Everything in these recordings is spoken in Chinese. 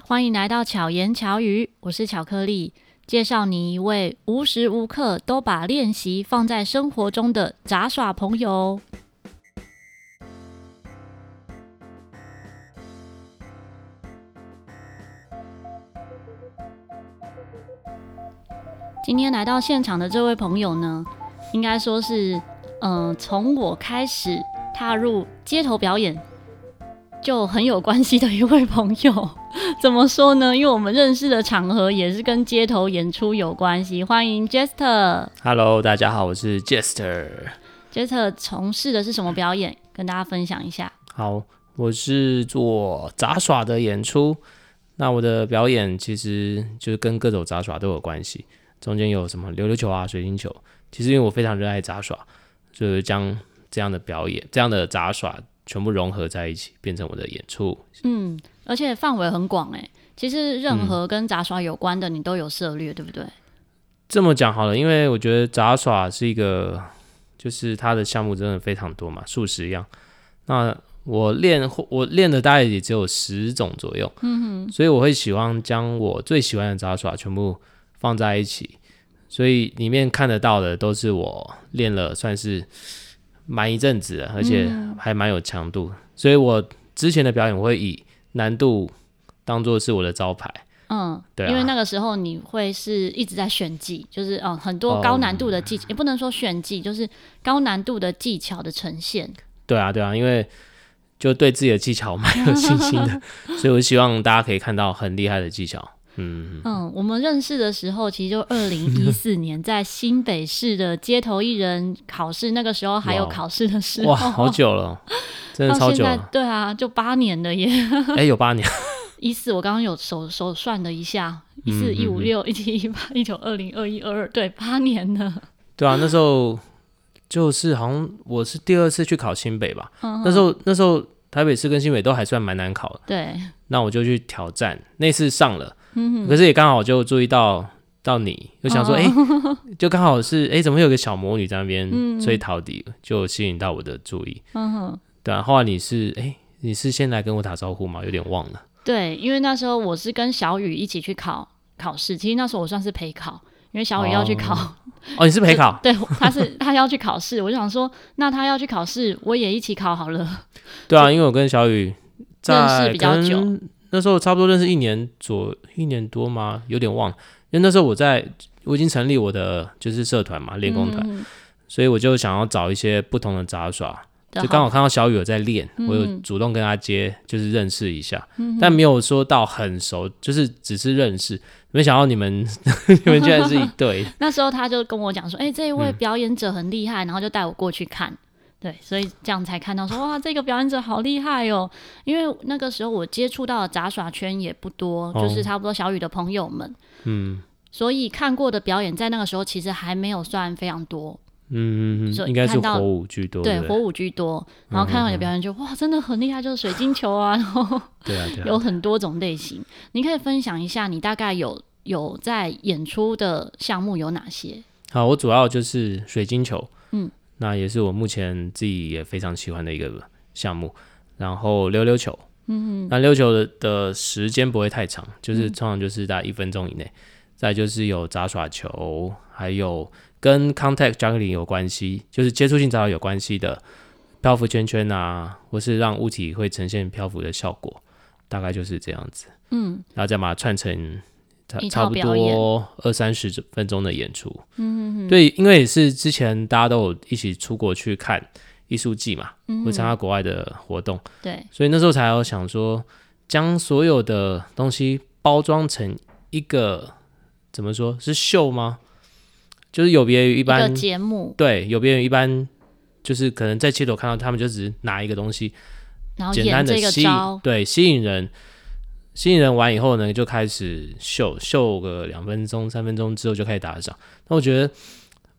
欢迎来到巧言巧语，我是巧克力，介绍你一位无时无刻都把练习放在生活中的杂耍朋友。今天来到现场的这位朋友呢，应该说是，嗯、从我开始踏入街头表演就很有关系的一位朋友。怎么说呢？因为我们认识的场合也是跟街头演出有关系。欢迎 Jester。Hello，大家好，我是 Jester。Jester 从事的是什么表演？跟大家分享一下。好，我是做杂耍的演出。那我的表演其实就是跟各种杂耍都有关系。中间有什么溜溜球啊、水晶球，其实因为我非常热爱杂耍，就是将这样的表演、这样的杂耍全部融合在一起，变成我的演出。嗯，而且范围很广诶。其实任何跟杂耍有关的，你都有涉猎，嗯、对不对？这么讲好了，因为我觉得杂耍是一个，就是它的项目真的非常多嘛，数十样。那我练我练的大概也只有十种左右，嗯哼，所以我会喜欢将我最喜欢的杂耍全部。放在一起，所以里面看得到的都是我练了算是蛮一阵子的，而且还蛮有强度。嗯、所以我之前的表演我会以难度当做是我的招牌。嗯，对、啊，因为那个时候你会是一直在炫技，就是嗯很多高难度的技巧，也、嗯、不能说炫技，就是高难度的技巧的呈现。对啊，对啊，因为就对自己的技巧蛮有信心的，所以我希望大家可以看到很厉害的技巧。嗯嗯，我们认识的时候，其实就二零一四年，在新北市的街头艺人考试，那个时候还有考试的时候，哇，好久了，真的超久了。对啊，就八年了耶。哎、欸，有八年。一四，我刚刚有手手算了一下，一四一五六一七一八一九二零二一二二，对，八年了。对啊，那时候就是好像我是第二次去考新北吧。嗯、那时候那时候台北市跟新北都还算蛮难考的。对。那我就去挑战，那次上了。可是也刚好就注意到到你，就想说，哎、欸，就刚好是，哎、欸，怎么会有个小魔女在那边吹陶笛，就吸引到我的注意。嗯哼，对啊。后来你是，哎、欸，你是先来跟我打招呼吗？有点忘了。对，因为那时候我是跟小雨一起去考考试，其实那时候我算是陪考，因为小雨要去考。哦，哦，你是陪考？对，他是他要去考试，我就想说，那他要去考试，我也一起考好了。对啊，因为我跟小雨认识比较久。那时候差不多认识一年左一年多吗？有点忘了，因为那时候我在我已经成立我的就是社团嘛，练功团，嗯、所以我就想要找一些不同的杂耍，就刚好看到小雨有在练，嗯、我有主动跟他接，就是认识一下，嗯、但没有说到很熟，就是只是认识。没想到你们 你们居然是一对。那时候他就跟我讲说：“哎、欸，这一位表演者很厉害。嗯”然后就带我过去看。对，所以这样才看到说哇，这个表演者好厉害哦！因为那个时候我接触到的杂耍圈也不多，哦、就是差不多小雨的朋友们，嗯，所以看过的表演在那个时候其实还没有算非常多，嗯嗯嗯，应该是火舞居多，对，火舞居多。然后看到你的表演就，哇，真的很厉害，就是水晶球啊，然后 对啊，有很多种类型。你可以分享一下，你大概有有在演出的项目有哪些？好，我主要就是水晶球，嗯。那也是我目前自己也非常喜欢的一个项目，然后溜溜球，嗯哼，那溜溜球的的时间不会太长，就是通常就是大概一分钟以内。嗯、再就是有杂耍球，还有跟 contact juggling 有关系，就是接触性杂耍有关系的漂浮圈圈啊，或是让物体会呈现漂浮的效果，大概就是这样子。嗯，然后再把它串成。差差不多二三十分钟的演出，嗯对，因为也是之前大家都有一起出国去看艺术季嘛，会参加国外的活动，对，所以那时候才有想说，将所有的东西包装成一个怎么说是秀吗？就是有别于一般节目，对，有别于一般，就是可能在街头看到他们就只是拿一个东西，然后简单的吸引，对，吸引人。吸引人完以后呢，就开始秀秀个两分钟、三分钟之后就开始打赏。那我觉得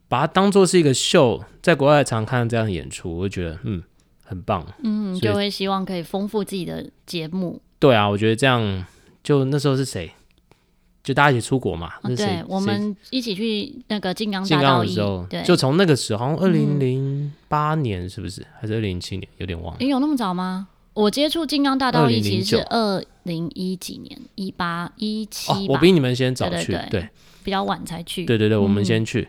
把它当做是一个秀，在国外常看这样的演出，我就觉得嗯很棒。嗯，就会希望可以丰富自己的节目。对啊，我觉得这样就那时候是谁？就大家一起出国嘛。哦、对，我们一起去那个金刚大道的时候，对，就从那个时候，好像二零零八年是不是？嗯、还是二零零七年？有点忘了。你有那么早吗？我接触金刚大道一其实是二零一几年，一八一七，我比你们先早去，对，比较晚才去。对对对，我们先去，嗯、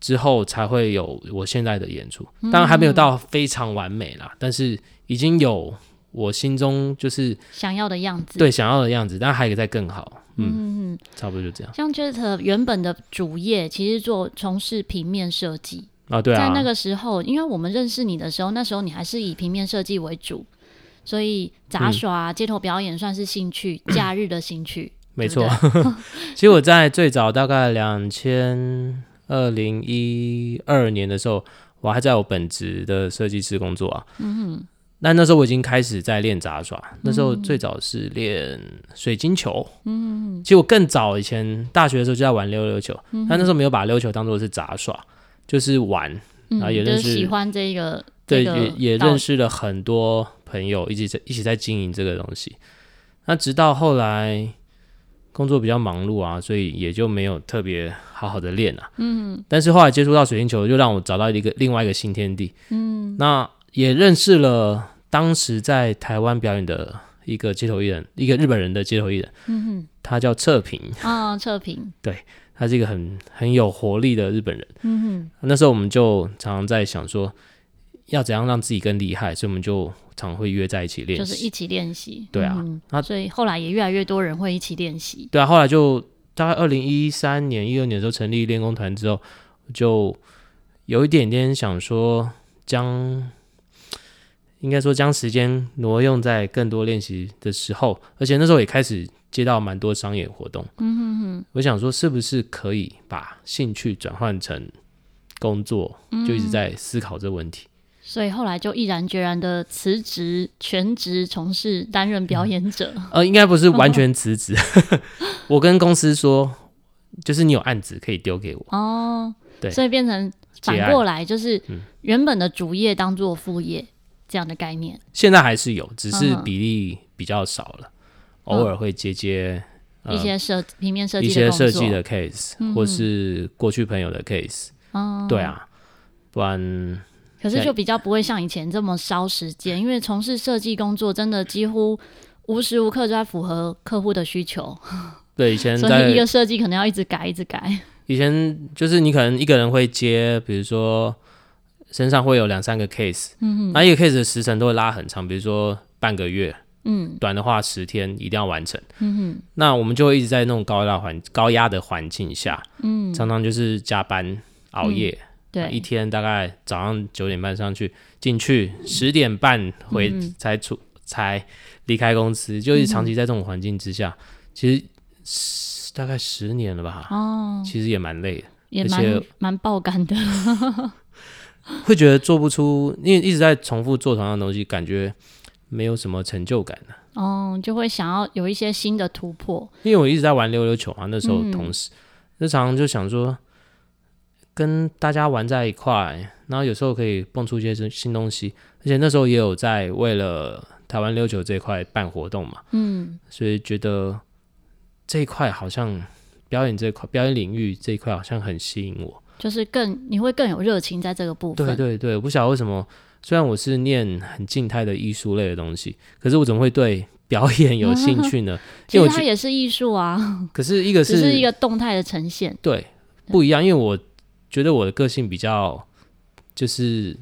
之后才会有我现在的演出。当然还没有到非常完美啦，嗯、但是已经有我心中就是想要的样子。对，想要的样子，但还可以再更好。嗯嗯，差不多就这样。像 Jet 原本的主业其实做从事平面设计啊，对啊，在那个时候，因为我们认识你的时候，那时候你还是以平面设计为主。所以杂耍、嗯、街头表演算是兴趣，假日的兴趣。没错，其实我在最早大概两千二零一二年的时候，我还在我本职的设计师工作啊。嗯哼。那那时候我已经开始在练杂耍，那时候最早是练水晶球。嗯哼。其实我更早以前大学的时候就在玩溜溜球，但、嗯、那时候没有把溜球当做是杂耍，就是玩，然后也认识、喜欢这个。对，也也认识了很多朋友，一起在一起在经营这个东西。那直到后来工作比较忙碌啊，所以也就没有特别好好的练啊。嗯，但是后来接触到水晶球，就让我找到一个另外一个新天地。嗯，那也认识了当时在台湾表演的一个街头艺人，一个日本人的街头艺人。嗯哼，他叫测评。啊，测评。对，他是一个很很有活力的日本人。嗯哼，那时候我们就常常在想说。要怎样让自己更厉害？所以我们就常会约在一起练习，就是一起练习。对啊，嗯、那所以后来也越来越多人会一起练习。对啊，后来就大概二零一三年、一二年的时候成立练功团之后，就有一点点想说将，应该说将时间挪用在更多练习的时候，而且那时候也开始接到蛮多商业活动。嗯哼哼，我想说是不是可以把兴趣转换成工作？就一直在思考这个问题。嗯所以后来就毅然决然的辞职，全职从事担任表演者。嗯、呃，应该不是完全辞职，哦、我跟公司说，就是你有案子可以丢给我。哦，对，所以变成反过来，就是原本的主业当做副业这样的概念。现在还是有，只是比例比较少了，嗯、偶尔会接接、一些设平面设计、一些设计的 case，、嗯、或是过去朋友的 case。哦，对啊，不然。可是就比较不会像以前这么烧时间，因为从事设计工作真的几乎无时无刻都在符合客户的需求。对，以前 所以一个设计可能要一直改，一直改。以前就是你可能一个人会接，比如说身上会有两三个 case，嗯哼，那一个 case 的时程都会拉很长，比如说半个月，嗯，短的话十天一定要完成，嗯哼，那我们就会一直在那种高压环高压的环境下，嗯，常常就是加班熬夜。嗯对，一天大概早上九点半上去，进去十点半回才出、嗯、才离开公司，就是长期在这种环境之下，嗯、其实大概十年了吧。哦，其实也蛮累的，也蛮蛮爆肝的，会觉得做不出，因为一直在重复做同样的东西，感觉没有什么成就感的。哦，就会想要有一些新的突破。因为我一直在玩溜溜球啊，那时候同时，日、嗯、常就想说。跟大家玩在一块，然后有时候可以蹦出一些新东西，而且那时候也有在为了台湾溜球这一块办活动嘛，嗯，所以觉得这一块好像表演这块表演领域这一块好像很吸引我，就是更你会更有热情在这个部分。对对对，我不晓得为什么，虽然我是念很静态的艺术类的东西，可是我怎么会对表演有兴趣呢？其实它也是艺术啊，可是一个是是一个动态的呈现，对，不一样，因为我。觉得我的个性比较就是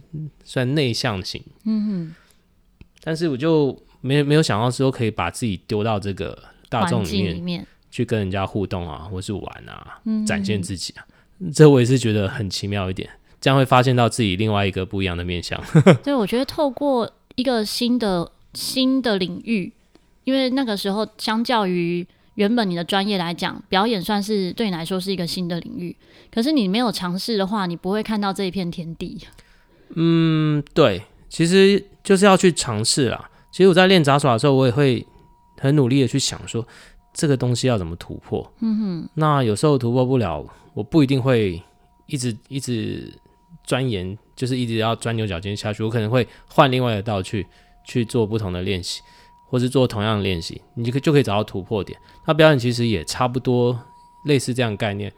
算内向型，嗯哼，但是我就没没有想到说可以把自己丢到这个大众里面，里面去跟人家互动啊，或是玩啊，嗯、展现自己啊，这我也是觉得很奇妙一点，这样会发现到自己另外一个不一样的面相。对，我觉得透过一个新的新的领域，因为那个时候相较于。原本你的专业来讲，表演算是对你来说是一个新的领域。可是你没有尝试的话，你不会看到这一片天地。嗯，对，其实就是要去尝试啦。其实我在练杂耍的时候，我也会很努力的去想说，这个东西要怎么突破。嗯哼。那有时候突破不了，我不一定会一直一直钻研，就是一直要钻牛角尖下去。我可能会换另外一道去去做不同的练习。或是做同样的练习，你就可就可以找到突破点。那表演其实也差不多类似这样的概念。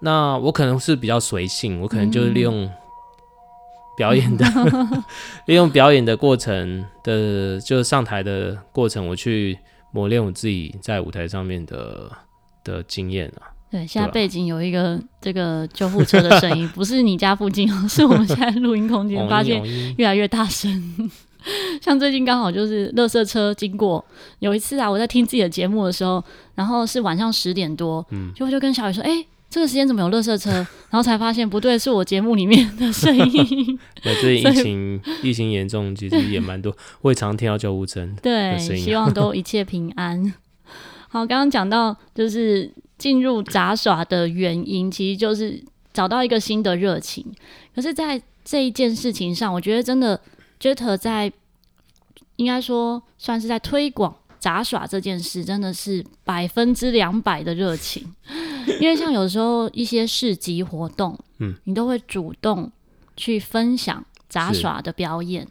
那我可能是比较随性，我可能就是利用表演的，利用表演的过程的，就是上台的过程，我去磨练我自己在舞台上面的的经验啊。对，现在背景有一个这个救护车的声音，不是你家附近哦，是我们现在录音空间 发现越来越大声。像最近刚好就是垃圾车经过，有一次啊，我在听自己的节目的时候，然后是晚上十点多，嗯，就就跟小雨说，哎、欸，这个时间怎么有垃圾车？然后才发现不对，是我节目里面的声音。对，最近疫情疫情严重，其实也蛮多，我也常听到救护车。对，希望都一切平安。好，刚刚讲到就是进入杂耍的原因，其实就是找到一个新的热情。可是，在这一件事情上，我觉得真的。Jet 在应该说算是在推广杂耍这件事，真的是百分之两百的热情。因为像有时候一些市集活动，嗯，你都会主动去分享杂耍的表演。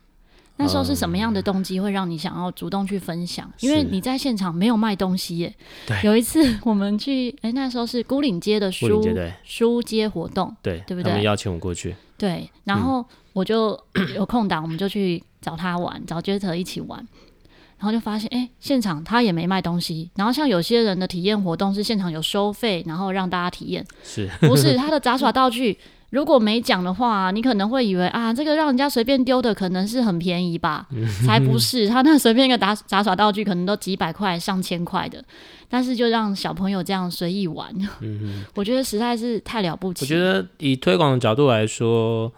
那时候是什么样的动机会让你想要主动去分享？因为你在现场没有卖东西耶。对。有一次我们去，哎、欸，那时候是孤岭街的书书街活动，对，对不对？他们邀请我过去。对，然后。嗯我就 有空档，我们就去找他玩，找 Jet 一起玩，然后就发现，哎、欸，现场他也没卖东西。然后像有些人的体验活动是现场有收费，然后让大家体验，是不是他的杂耍道具？如果没讲的话，你可能会以为啊，这个让人家随便丢的可能是很便宜吧？才不是，他那随便一个杂杂耍道具可能都几百块、上千块的，但是就让小朋友这样随意玩，我觉得实在是太了不起。我觉得以推广的角度来说。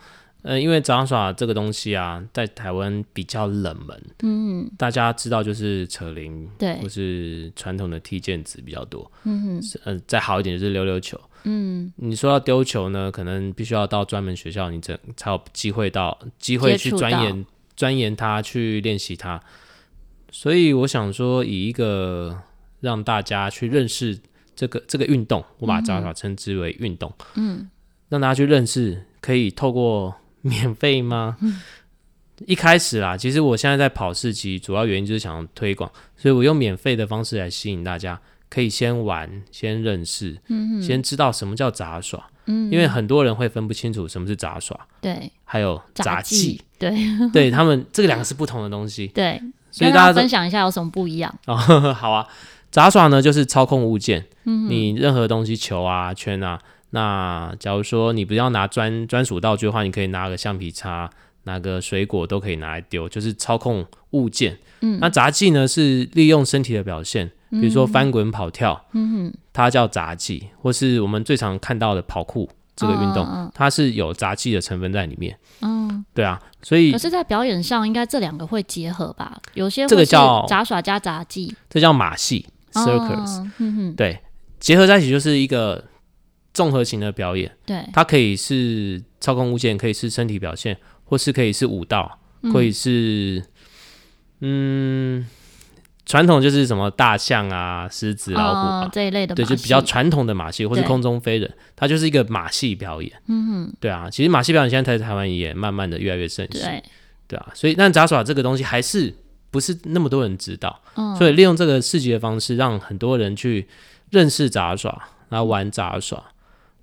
呃，因为杂耍这个东西啊，在台湾比较冷门，嗯，大家知道就是扯铃，对，或是传统的踢毽子比较多，嗯再好一点就是溜溜球，嗯，你说要丢球呢，可能必须要到专门学校，你才才有机会到机会去钻研钻研它，去练习它。所以我想说，以一个让大家去认识这个这个运动，我把杂耍称之为运动，嗯，让大家去认识，可以透过。免费吗？嗯，一开始啦，其实我现在在跑市集，主要原因就是想要推广，所以我用免费的方式来吸引大家，可以先玩，先认识，嗯，先知道什么叫杂耍，嗯，因为很多人会分不清楚什么是杂耍，对，还有杂技，对，对他们这个两个是不同的东西，对，所以大家分享一下有什么不一样。哦，好啊，杂耍呢就是操控物件，嗯，你任何东西，球啊，圈啊。那假如说你不要拿专专属道具的话，你可以拿个橡皮擦，拿个水果都可以拿来丢，就是操控物件。嗯，那杂技呢是利用身体的表现，比如说翻滚、跑跳，嗯哼，它叫杂技，或是我们最常看到的跑酷这个运动，哦，它是有杂技的成分在里面。嗯，对啊，所以可是，在表演上应该这两个会结合吧？有些这个叫杂耍加杂技，这叫马戏 （circus）。嗯哼，对，结合在一起就是一个。综合型的表演，对，它可以是操控物件，可以是身体表现，或是可以是舞蹈，嗯、可以是，嗯，传统就是什么大象啊、狮子、老虎啊、哦、这一类的，对，就比较传统的马戏，或是空中飞人，它就是一个马戏表演。嗯。哼，对啊，其实马戏表演现在在台湾也慢慢的越来越盛行，对，对啊，所以但杂耍这个东西还是不是那么多人知道，嗯、所以利用这个市集的方式，让很多人去认识杂耍，然后玩杂耍。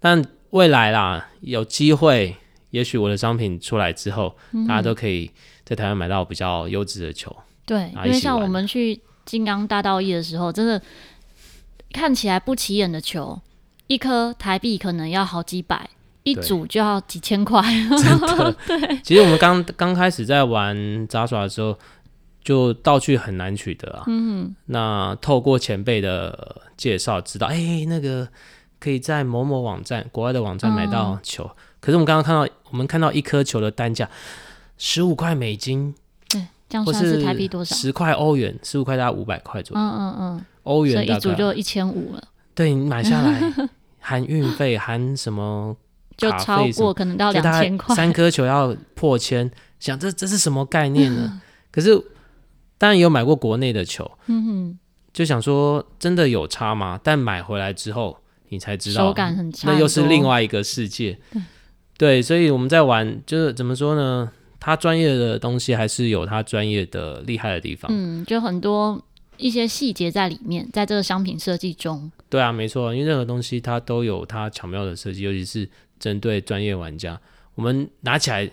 但未来啦，有机会，也许我的商品出来之后，嗯、大家都可以在台湾买到比较优质的球。对，因为像我们去金刚大道一的时候，真的看起来不起眼的球，一颗台币可能要好几百，一组就要几千块。真的，对。其实我们刚刚开始在玩杂耍的时候，就道具很难取得啊。嗯哼。那透过前辈的介绍，知道哎、欸，那个。可以在某某网站，国外的网站买到球。嗯、可是我们刚刚看到，我们看到一颗球的单价十五块美金，对，这样算是台币多少？十块欧元，十五块大概五百块左右。嗯嗯嗯，欧元一组就一千五了。对，你买下来 含运费，含什么？就超过可能到两千块。三颗球要破千，想这这是什么概念呢？可是当然也有买过国内的球，嗯哼，就想说真的有差吗？但买回来之后。你才知道，手感很差，那又是另外一个世界。对，对，所以我们在玩，就是怎么说呢？他专业的东西还是有他专业的厉害的地方。嗯，就很多一些细节在里面，在这个商品设计中。对啊，没错，因为任何东西它都有它巧妙的设计，尤其是针对专业玩家。我们拿起来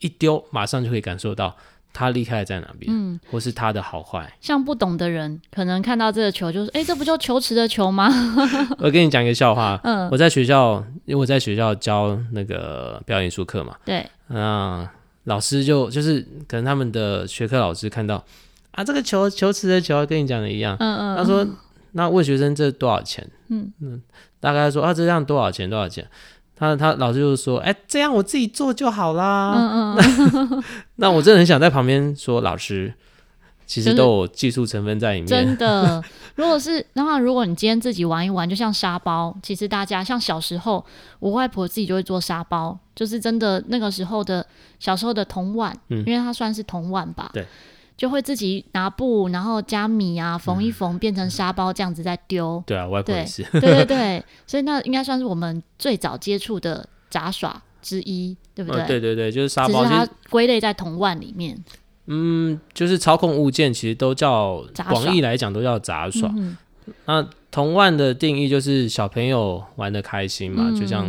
一丢马上就可以感受到他厉害在哪边，嗯，或是他的好坏。像不懂的人，可能看到这个球就是，哎，这不就球池的球吗？我跟你讲一个笑话，嗯，我在学校，因为我在学校教那个表演艺术课嘛，对，嗯，老师就就是可能他们的学科老师看到啊，这个球球池的球跟你讲的一样，嗯嗯，他说。那问学生这多少钱？嗯嗯，大概说啊，这样多少钱？多少钱？他他老师就说，哎、欸，这样我自己做就好啦。嗯嗯。那我真的很想在旁边说，老师，其实都有技术成分在里面。真的，如果是，然后如果你今天自己玩一玩，就像沙包，其实大家像小时候，我外婆自己就会做沙包，就是真的那个时候的小时候的铜碗，嗯，因为它算是铜碗吧。对。就会自己拿布，然后加米啊，缝一缝，变成沙包这样子再丢。对啊，外是。对对对，所以那应该算是我们最早接触的杂耍之一，对不对？呃、对对对，就是沙包，只是它归类在铜腕里面。嗯，就是操控物件，其实都叫广义来讲都叫杂耍。嗯、那铜腕的定义就是小朋友玩的开心嘛，嗯、就像。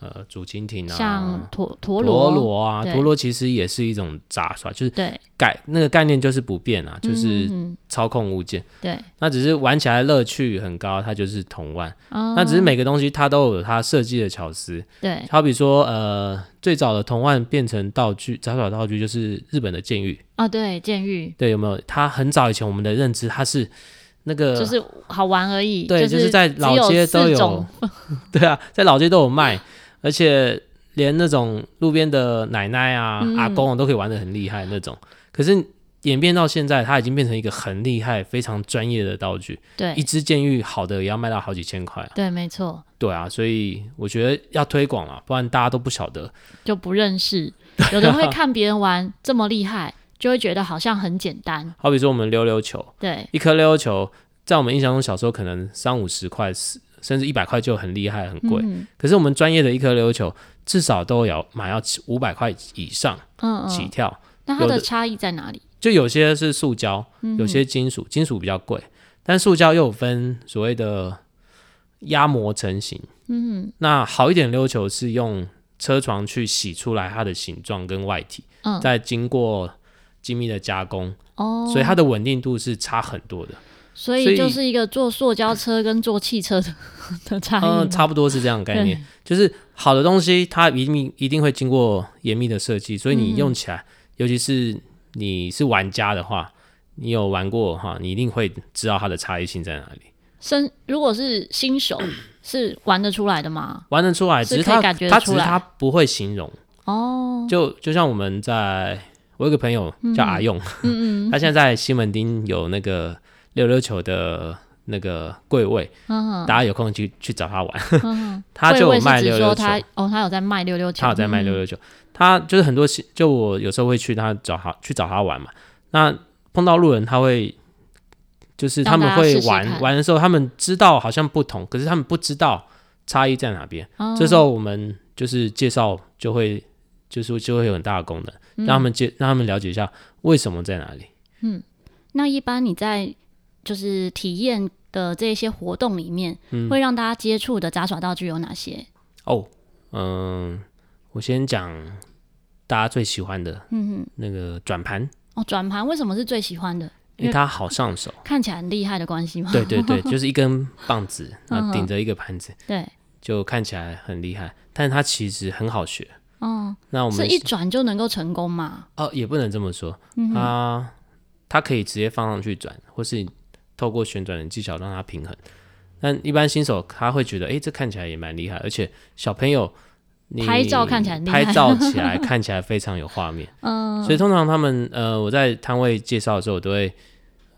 呃，竹蜻蜓啊，像陀陀螺，陀螺啊，陀螺其实也是一种杂耍，就是概那个概念就是不变啊，就是操控物件。对，那只是玩起来乐趣很高，它就是铜腕。那只是每个东西它都有它设计的巧思。对，好比说，呃，最早的铜腕变成道具，杂耍道具就是日本的监狱啊，对，监狱。对，有没有？它很早以前我们的认知，它是那个就是好玩而已。对，就是在老街都有。对啊，在老街都有卖。而且连那种路边的奶奶啊、嗯、阿公啊都可以玩的很厉害那种，可是演变到现在，它已经变成一个很厉害、非常专业的道具。对，一支监狱好的也要卖到好几千块。对，没错。对啊，所以我觉得要推广了，不然大家都不晓得，就不认识。有人会看别人玩这么厉害，就会觉得好像很简单。好比说我们溜溜球，对，一颗溜溜球，在我们印象中，小时候可能三五十块是。甚至一百块就很厉害，很贵。嗯、可是我们专业的一颗溜溜球，至少都要买要五百块以上，嗯，起跳。那它的差异在哪里？就有些是塑胶，有些金属，金属比较贵。但塑胶又有分所谓的压模成型。嗯，那好一点溜球是用车床去洗出来它的形状跟外体，嗯，再经过精密的加工，哦，所以它的稳定度是差很多的。所以就是一个坐塑胶车跟坐汽车的 的差异。嗯，差不多是这样的概念。就是好的东西，它一定一定会经过严密的设计，所以你用起来，嗯、尤其是你是玩家的话，你有玩过哈，你一定会知道它的差异性在哪里。生如果是新手，是玩得出来的吗？玩得出来，只是他感觉他只是他不会形容哦。就就像我们在，我有个朋友叫阿用，嗯嗯，他现在在西门町有那个。溜溜球的那个柜位，嗯、大家有空去去找他玩。嗯、他就有卖溜溜球，哦，他有在卖溜溜球，他有在卖溜溜球。嗯、他就是很多，就我有时候会去他找他去找他玩嘛。那碰到路人，他会就是他们会玩玩的时候，他们知道好像不同，可是他们不知道差异在哪边。嗯、这时候我们就是介绍，就会就是就会有很大的功能，嗯、让他们介让他们了解一下为什么在哪里。嗯，那一般你在。就是体验的这些活动里面，嗯、会让大家接触的杂耍道具有哪些？哦，嗯，我先讲大家最喜欢的，嗯哼，那个转盘。哦，转盘为什么是最喜欢的？因为它好上手，看起来很厉害的关系吗？对对对，就是一根棒子，然后顶着一个盘子，对，就看起来很厉害。但是它其实很好学。哦，那我们是一转就能够成功吗？哦，也不能这么说。嗯，它它可以直接放上去转，或是。透过旋转的技巧让它平衡，但一般新手他会觉得，哎、欸，这看起来也蛮厉害，而且小朋友你拍照看起来拍照起来看起来非常有画面，嗯，所以通常他们呃，我在摊位介绍的时候，我都会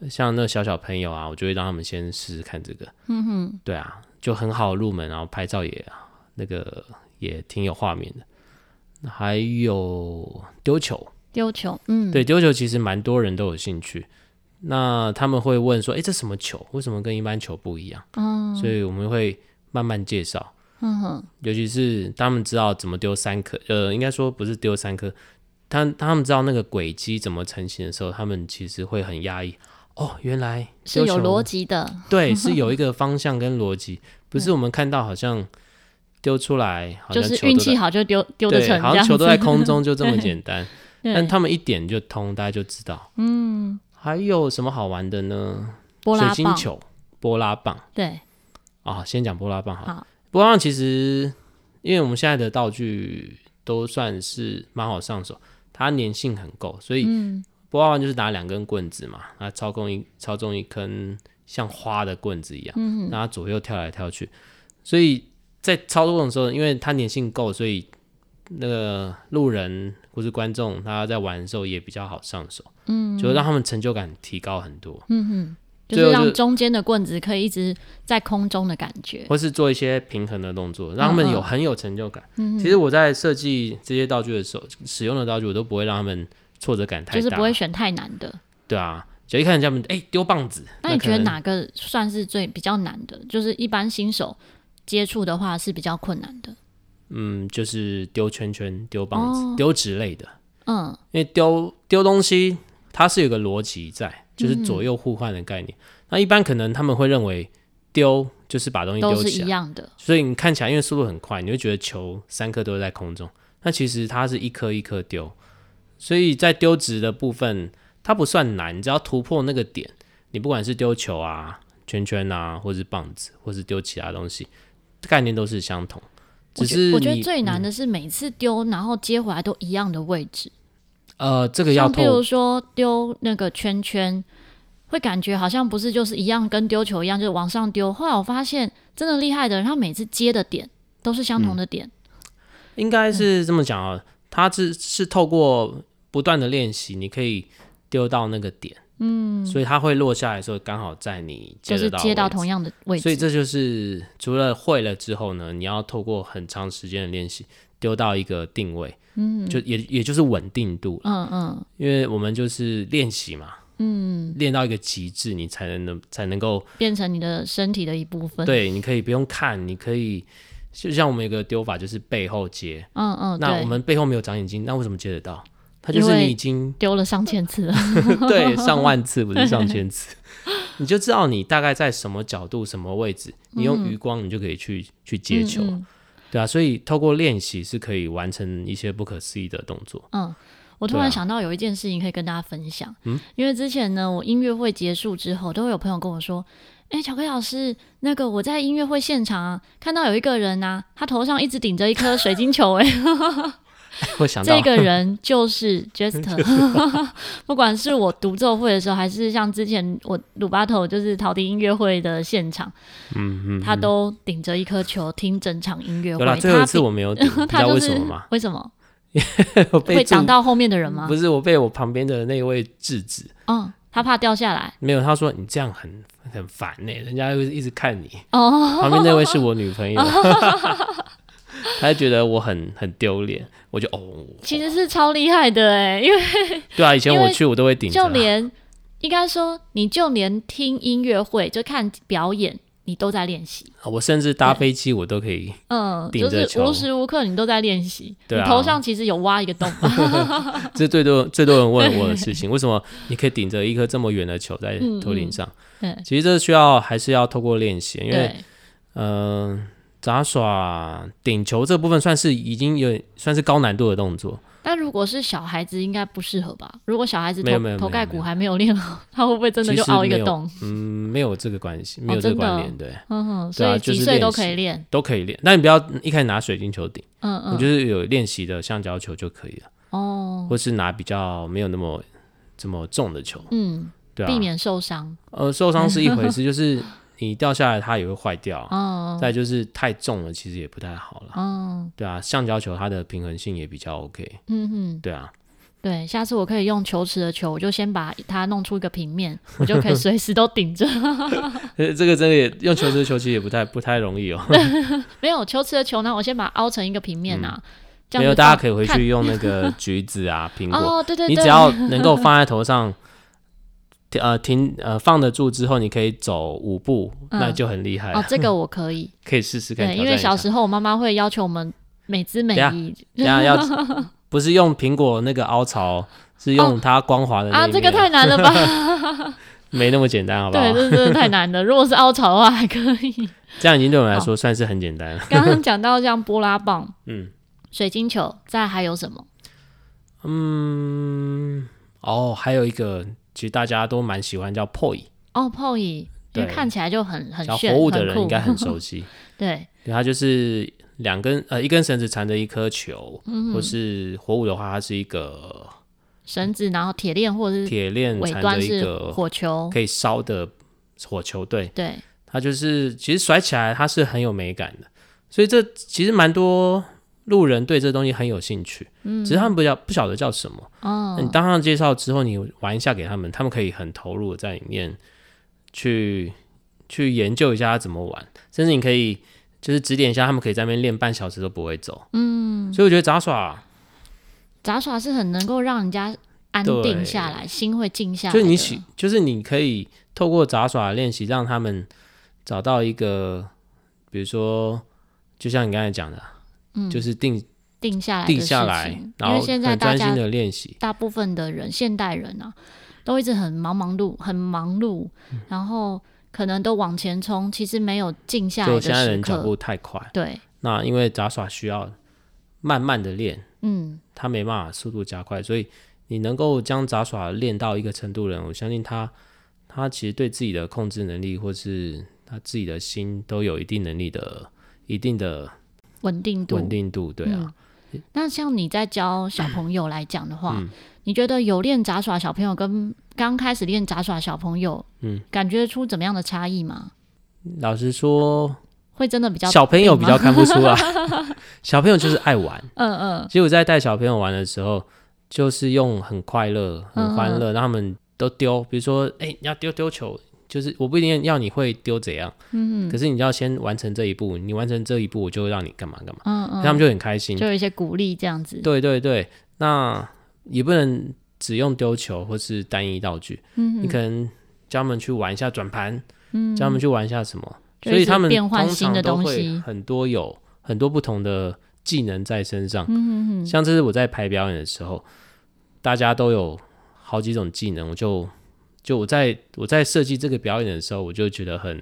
像那小小朋友啊，我就会让他们先试试看这个，嗯哼，对啊，就很好入门，然后拍照也那个也挺有画面的，还有丢球，丢球，嗯，对，丢球其实蛮多人都有兴趣。那他们会问说：“哎，这什么球？为什么跟一般球不一样？”嗯，所以我们会慢慢介绍。嗯哼，尤其是他们知道怎么丢三颗，呃，应该说不是丢三颗，他他们知道那个轨迹怎么成型的时候，他们其实会很压抑。哦，原来是有逻辑的。对，是有一个方向跟逻辑，不是我们看到好像丢出来，好像就是运气好就丢丢得成，好像球都在空中就这么简单。但他们一点就通，大家就知道。嗯，还有什么好玩的呢？波拉水晶球、波拉棒。对，啊，先讲波拉棒好。好，波拉棒其实，因为我们现在的道具都算是蛮好上手，它粘性很够，所以波拉棒就是拿两根棍子嘛，它操控一操纵一根像花的棍子一样，嗯，然后左右跳来跳去，所以在操作的时候，因为它粘性够，所以那个路人。或是观众，他在玩的时候也比较好上手，嗯，就让他们成就感提高很多，嗯哼，就是让中间的棍子可以一直在空中的感觉，或是做一些平衡的动作，让他们有很有成就感。嗯，其实我在设计这些道具的时候，使用的道具我都不会让他们挫折感太大，就是不会选太难的。对啊，就一看人家们哎丢棒子，那你觉得哪个算是最比较难的？就是一般新手接触的话是比较困难的。嗯，就是丢圈圈、丢棒子、丢纸、哦、类的。嗯，因为丢丢东西，它是有个逻辑在，就是左右互换的概念。嗯、那一般可能他们会认为丢就是把东西丢起来，一样的。所以你看起来因为速度很快，你会觉得球三颗都在空中。那其实它是一颗一颗丢。所以在丢纸的部分，它不算难，你只要突破那个点，你不管是丢球啊、圈圈啊，或是棒子，或是丢其他东西，概念都是相同。只是我觉得最难的是每次丢，然后接回来都一样的位置。呃，这个要，比如说丢那个圈圈，会感觉好像不是就是一样，跟丢球一样，就是往上丢。后来我发现，真的厉害的人，他每次接的点都是相同的点。嗯、应该是这么讲啊，他是是透过不断的练习，你可以丢到那个点。嗯，所以它会落下来的时候，刚好在你接得到就是接到同样的位置。所以这就是除了会了之后呢，你要透过很长时间的练习，丢到一个定位，嗯，就也也就是稳定度，嗯嗯，因为我们就是练习嘛，嗯，练到一个极致，你才能才能够变成你的身体的一部分。对，你可以不用看，你可以就像我们有个丢法，就是背后接，嗯嗯，那我们背后没有长眼睛，那为什么接得到？它就是你已经丢了上千次了，对，上万次不是上千次，你就知道你大概在什么角度、什么位置，你用余光你就可以去、嗯、去接球，嗯嗯对啊，所以透过练习是可以完成一些不可思议的动作。嗯，我突然想到有一件事情可以跟大家分享，嗯，因为之前呢，我音乐会结束之后，都会有朋友跟我说，哎、欸，巧克力老师，那个我在音乐会现场啊，看到有一个人啊，他头上一直顶着一颗水晶球、欸，哎。会想到这个人就是 Jester，不管是我独奏会的时候，还是像之前我鲁巴头就是陶笛音乐会的现场，嗯嗯，他都顶着一颗球听整场音乐会。最后一次我没有顶，你知道为什么吗？为什么？被会挡到后面的人吗？不是，我被我旁边的那位制止。嗯，他怕掉下来。没有，他说你这样很很烦呢，人家会一直看你。哦，旁边那位是我女朋友。他就觉得我很很丢脸，我就哦，其实是超厉害的哎，因为 对啊，以前我去我都会顶，就连应该说，你就连听音乐会就看表演，你都在练习。我甚至搭飞机我都可以，嗯，就是无时无刻你都在练习。对啊，你头上其实有挖一个洞。这最多最多人问我的事情，为什么你可以顶着一颗这么远的球在头顶上？对，其实这需要还是要透过练习，因为嗯。杂耍顶球这部分算是已经有算是高难度的动作，但如果是小孩子应该不适合吧？如果小孩子头头盖骨还没有练好，他会不会真的就凹一个洞？嗯，没有这个关系，没有这个关联，对，嗯哼，所以几岁都可以练，都可以练。但你不要一开始拿水晶球顶，嗯嗯，我觉得有练习的橡胶球就可以了，哦，或是拿比较没有那么这么重的球，嗯，对啊，避免受伤。呃，受伤是一回事，就是。你掉下来，它也会坏掉。哦。再就是太重了，其实也不太好了。哦。对啊，橡胶球它的平衡性也比较 OK。嗯哼。对啊。对，下次我可以用球池的球，我就先把它弄出一个平面，我就可以随时都顶着。这个真的也用球池的球其实也不太不太容易哦。没有球池的球呢，我先把它凹成一个平面啊。没有，大家可以回去用那 个橘子啊、苹果。哦，对对对。你只要能够放在头上。呃，停，呃，放得住之后，你可以走五步，嗯、那就很厉害哦。这个我可以，可以试试看。对，因为小时候我妈妈会要求我们每姿每仪，等下 要不是用苹果那个凹槽，是用它光滑的啊，这个太难了吧？没那么简单，好不好？对，这真的太难了。如果是凹槽的话，还可以。这样已经对我们来说算是很简单了。刚刚讲到像波拉棒，嗯，水晶球，再还有什么？嗯，哦，还有一个，其实大家都蛮喜欢叫 poi。哦，poi，因为看起来就很很炫，活物的人应该很熟悉。对，它就是两根呃一根绳子缠着一颗球，嗯，或是活物的话，它是一个绳子，然后铁链或者是铁链尾端是火球，可以烧的火球。对，对，它就是其实甩起来它是很有美感的，所以这其实蛮多。路人对这东西很有兴趣，嗯，只是他们不晓不晓得叫什么。哦，你当上介绍之后，你玩一下给他们，他们可以很投入在里面去去研究一下他怎么玩，甚至你可以就是指点一下，他们可以在那边练半小时都不会走。嗯，所以我觉得杂耍杂耍是很能够让人家安定下来，心会静下来。就是你喜就是你可以透过杂耍练习，让他们找到一个，比如说，就像你刚才讲的。嗯，就是定定下来，定下来，然后很专心的练习。大部分的人，现代人啊，都一直很忙忙碌，很忙碌，嗯、然后可能都往前冲，其实没有静下来的时刻。就现在人脚步太快，对。那因为杂耍需要慢慢的练，嗯，他没办法速度加快，所以你能够将杂耍练到一个程度的人，我相信他，他其实对自己的控制能力，或是他自己的心，都有一定能力的，一定的。稳定度，稳定度，对啊、嗯。那像你在教小朋友来讲的话，嗯、你觉得有练杂耍小朋友跟刚开始练杂耍小朋友，嗯，感觉出怎么样的差异吗？老实说，会真的比较小朋友比较看不出来，小朋友就是爱玩，嗯嗯。其实我在带小朋友玩的时候，就是用很快乐、很欢乐，让他们都丢，比如说，哎、欸，你要丢丢球。就是我不一定要你会丢怎样，嗯，可是你要先完成这一步，你完成这一步，我就会让你干嘛干嘛，嗯嗯，他们就很开心，就有一些鼓励这样子。对对对，那也不能只用丢球或是单一道具，嗯，你可能教他们去玩一下转盘，嗯，教他们去玩一下什么，所以他们通常都会很多有很多不同的技能在身上，嗯哼哼，像这是我在排表演的时候，大家都有好几种技能，我就。就我在我在设计这个表演的时候，我就觉得很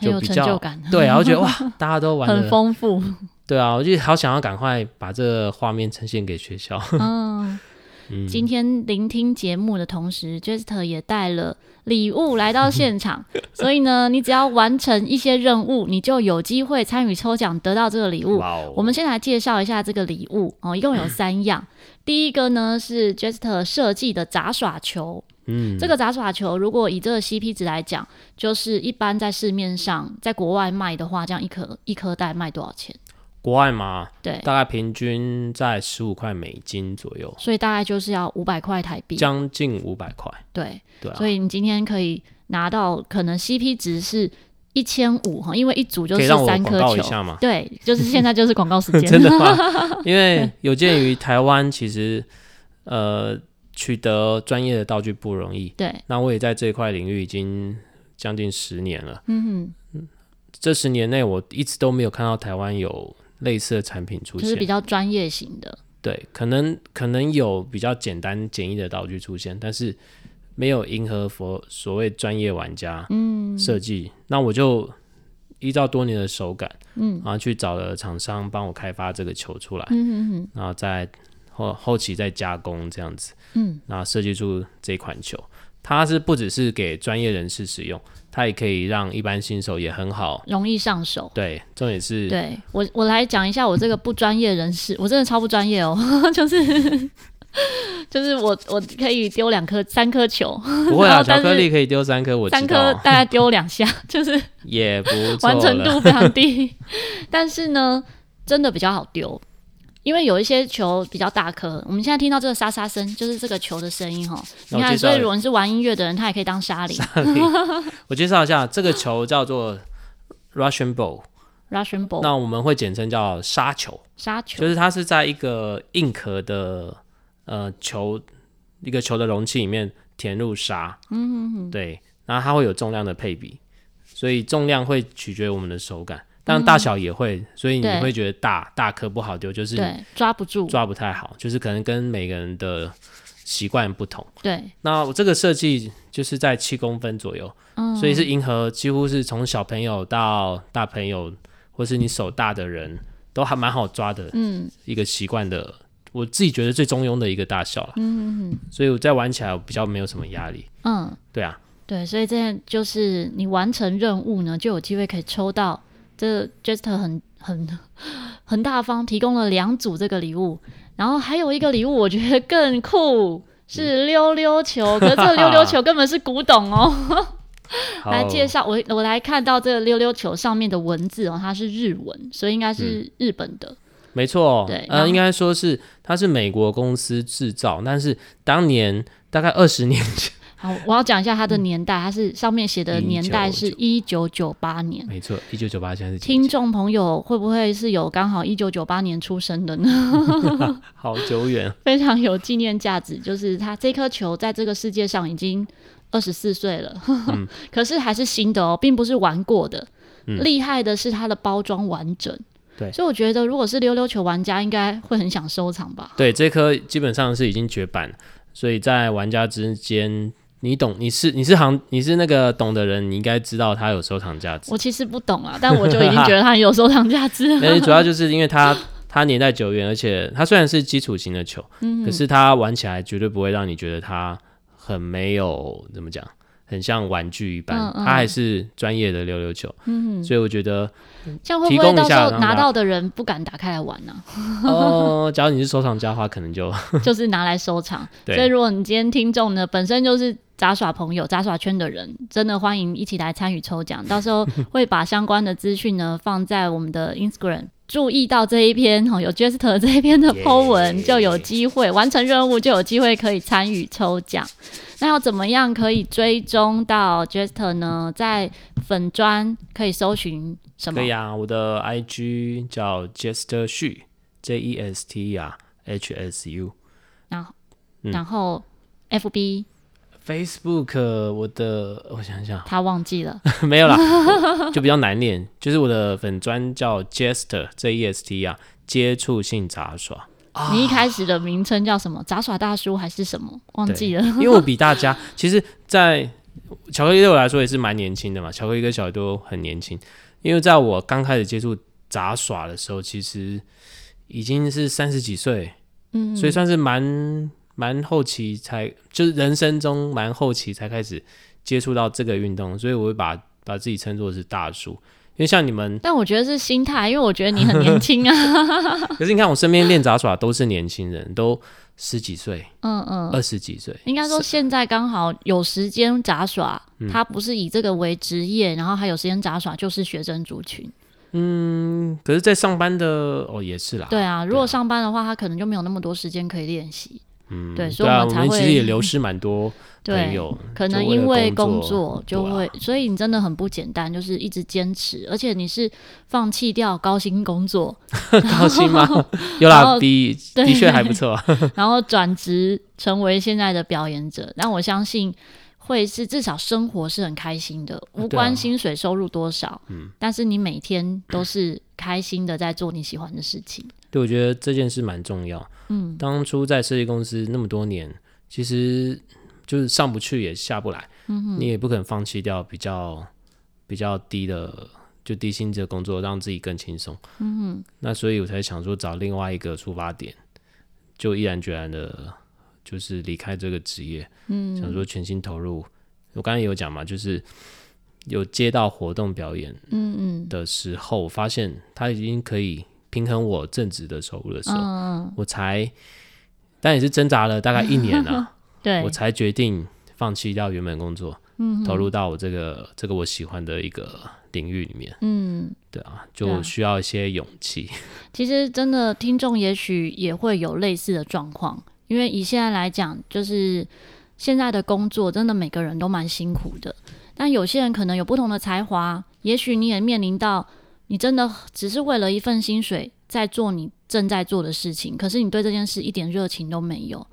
就比较很有成就感，对，然后觉得哇，大家都玩得很丰富，对啊，我就好想要赶快把这个画面呈现给学校。嗯，嗯，今天聆听节目的同时，Jester 也带了礼物来到现场，所以呢，你只要完成一些任务，你就有机会参与抽奖，得到这个礼物。Wow 我们先来介绍一下这个礼物哦，一共有三样。第一个呢是 Jester 设计的杂耍球。嗯，这个杂耍球如果以这个 CP 值来讲，就是一般在市面上，在国外卖的话，这样一颗一颗袋卖多少钱？国外吗？对，大概平均在十五块美金左右，所以大概就是要五百块台币，将近五百块。对对，所以你今天可以拿到，可能 CP 值是一千五哈，因为一组就是三颗球。对，就是现在就是广告时间，真的吗？因为有鉴于台湾其实呃。取得专业的道具不容易，对。那我也在这一块领域已经将近十年了，嗯哼。这十年内我一直都没有看到台湾有类似的产品出现，就是比较专业型的。对，可能可能有比较简单简易的道具出现，但是没有迎合佛所谓专业玩家嗯设计。嗯、那我就依照多年的手感，嗯，然后去找了厂商帮我开发这个球出来，嗯哼哼，然后再。后后期再加工这样子，嗯，然后设计出这款球，它是不只是给专业人士使用，它也可以让一般新手也很好，容易上手。对，重点是，对我我来讲一下我这个不专业人士，我真的超不专业哦，就是 就是我我可以丢两颗三颗球，不会啊，巧克力可以丢三颗，我三颗大概丢两下，就是也不完成度非常低，但是呢，真的比较好丢。因为有一些球比较大颗，我们现在听到这个沙沙声，就是这个球的声音哈。你看，所以如果你是玩音乐的人，他也可以当沙 铃。我介绍一下，这个球叫做 Russian ball。Russian ball。那我们会简称叫沙球。沙球就是它是在一个硬壳的呃球一个球的容器里面填入沙。嗯哼哼。对，然后它会有重量的配比，所以重量会取决于我们的手感。但大小也会，所以你会觉得大大颗不好丢，就是抓不住，抓不太好，就是可能跟每个人的习惯不同。对，那我这个设计就是在七公分左右，嗯，所以是迎合几乎是从小朋友到大朋友，或是你手大的人都还蛮好抓的，嗯，一个习惯的，我自己觉得最中庸的一个大小了，嗯，所以我在玩起来我比较没有什么压力，嗯，对啊，对，所以这样就是你完成任务呢，就有机会可以抽到这 Jester 很很很大方提供了两组这个礼物。然后还有一个礼物，我觉得更酷，是溜溜球。嗯、可是这个溜溜球根本是古董哦。来介绍我，我来看到这个溜溜球上面的文字哦，它是日文，所以应该是日本的。嗯、没错，对，呃，应该说是它是美国公司制造，但是当年大概二十年前。好，我要讲一下它的年代，它是上面写的年代是一九九八年，没错，一九九八现在是。听众朋友会不会是有刚好一九九八年出生的呢？好久远，非常有纪念价值。就是它这颗球在这个世界上已经二十四岁了，嗯、可是还是新的哦，并不是玩过的。厉、嗯、害的是它的包装完整，对，所以我觉得如果是溜溜球玩家，应该会很想收藏吧。对，这颗基本上是已经绝版，所以在玩家之间。你懂，你是你是行，你是那个懂的人，你应该知道它有收藏价值。我其实不懂啊，但我就已经觉得它有收藏价值。因为主要就是因为它它年代久远，而且它虽然是基础型的球，嗯、可是它玩起来绝对不会让你觉得它很没有怎么讲。很像玩具一般，嗯嗯、它还是专业的溜溜球，嗯、所以我觉得这样会不会到时候拿到的人不敢打开来玩呢、啊？哦、呃，假如你是收藏家的话，可能就 就是拿来收藏。所以如果你今天听众呢本身就是杂耍朋友、杂耍圈的人，真的欢迎一起来参与抽奖。到时候 会把相关的资讯呢放在我们的 Instagram，注意到这一篇哦有 Jester 这一篇的 po 文就有机会完成任务，就有机会可以参与抽奖。那要怎么样可以追踪到 Jester 呢？在粉砖可以搜寻什么？可以啊，我的 IG 叫 Jester Xu，J E S T 啊，H S U。然后，嗯、然后 FB、Facebook，我的我想想，他忘记了，没有啦，就比较难念。就是我的粉砖叫 Jester，J E S T 啊，接触性杂耍。你一开始的名称叫什么？杂耍大叔还是什么？忘记了。因为我比大家，其实，在巧克力对我来说也是蛮年轻的嘛。巧克力跟小鱼都很年轻。因为在我刚开始接触杂耍的时候，其实已经是三十几岁，嗯，所以算是蛮蛮后期才，就是人生中蛮后期才开始接触到这个运动，所以我会把把自己称作是大叔。因为像你们，但我觉得是心态，因为我觉得你很年轻啊。可是你看，我身边练杂耍都是年轻人，都十几岁，嗯嗯，二十几岁。应该说现在刚好有时间杂耍，嗯、他不是以这个为职业，然后还有时间杂耍，就是学生族群。嗯，可是，在上班的哦，也是啦。对啊，如果上班的话，他可能就没有那么多时间可以练习。嗯，对，所以我们才会、啊、其实也流失蛮多 朋友，对，可能因为工作就会，啊、所以你真的很不简单，就是一直坚持，而且你是放弃掉高薪工作，高薪吗？有啦，比 的确还不错，然后转职成为现在的表演者，但我相信会是至少生活是很开心的，无关薪水收入多少，嗯、啊，但是你每天都是开心的在做你喜欢的事情。对，我觉得这件事蛮重要。嗯，当初在设计公司那么多年，其实就是上不去也下不来。嗯哼，你也不可能放弃掉比较比较低的就低薪资的工作，让自己更轻松。嗯哼，那所以我才想说找另外一个出发点，就毅然决然的，就是离开这个职业。嗯，想说全心投入。我刚才也有讲嘛，就是有接到活动表演，嗯嗯的时候，发现他已经可以。平衡我正职的收入的时候，嗯、我才，但也是挣扎了大概一年啊，对，我才决定放弃掉原本工作，嗯、投入到我这个这个我喜欢的一个领域里面，嗯，对啊，就需要一些勇气。其实真的听众也许也会有类似的状况，因为以现在来讲，就是现在的工作真的每个人都蛮辛苦的，但有些人可能有不同的才华，也许你也面临到。你真的只是为了一份薪水在做你正在做的事情，可是你对这件事一点热情都没有。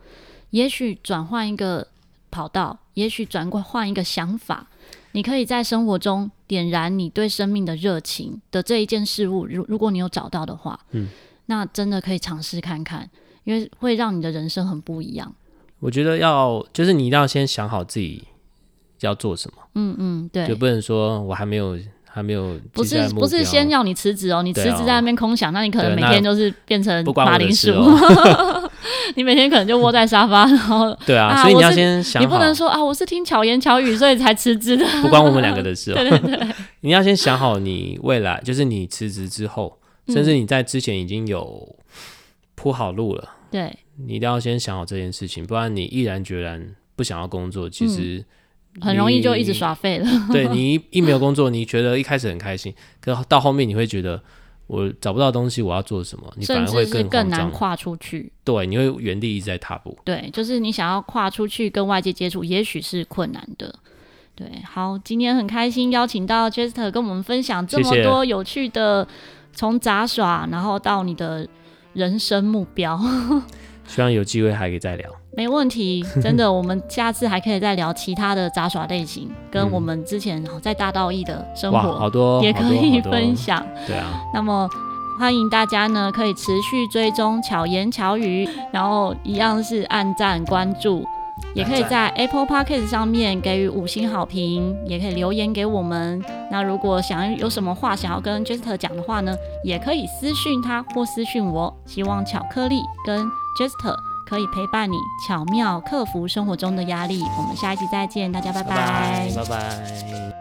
也许转换一个跑道，也许转过换一个想法，你可以在生活中点燃你对生命的热情的这一件事物。如如果你有找到的话，嗯，那真的可以尝试看看，因为会让你的人生很不一样。我觉得要就是你一定要先想好自己要做什么。嗯嗯，对，就不能说我还没有还没有不是不是先要你辞职哦，你辞职在那边空想，那你可能每天就是变成马铃薯。你每天可能就窝在沙发，然后 对啊，所以你要先想，你不能说啊，我是听巧言巧语所以才辞职的，不关我们两个的事哦。对对对，你要先想好，你未来就是你辞职之后，甚至你在之前已经有铺好路了。对，你一定要先想好这件事情，不然你毅然决然不想要工作，其实很容易就一直耍废了。对，你一 一没有工作，你觉得一开始很开心，可到后面你会觉得。我找不到东西，我要做什么？你反而会更更难跨出去。对，你会原地一直在踏步。对，就是你想要跨出去跟外界接触，也许是困难的。对，好，今天很开心邀请到 Jester 跟我们分享这么多有趣的，从杂耍然后到你的人生目标。希望有机会还可以再聊。没问题，真的，我们下次还可以再聊其他的杂耍类型，跟我们之前在大道义的生活，好多也可以分享。对啊，那么欢迎大家呢，可以持续追踪巧言巧语，然后一样是按赞关注，也可以在 Apple Podcast 上面给予五星好评，也可以留言给我们。那如果想要有什么话想要跟 Jester 讲的话呢，也可以私讯他或私讯我。希望巧克力跟 Jester。可以陪伴你巧妙克服生活中的压力。我们下一集再见，大家，拜拜。拜拜。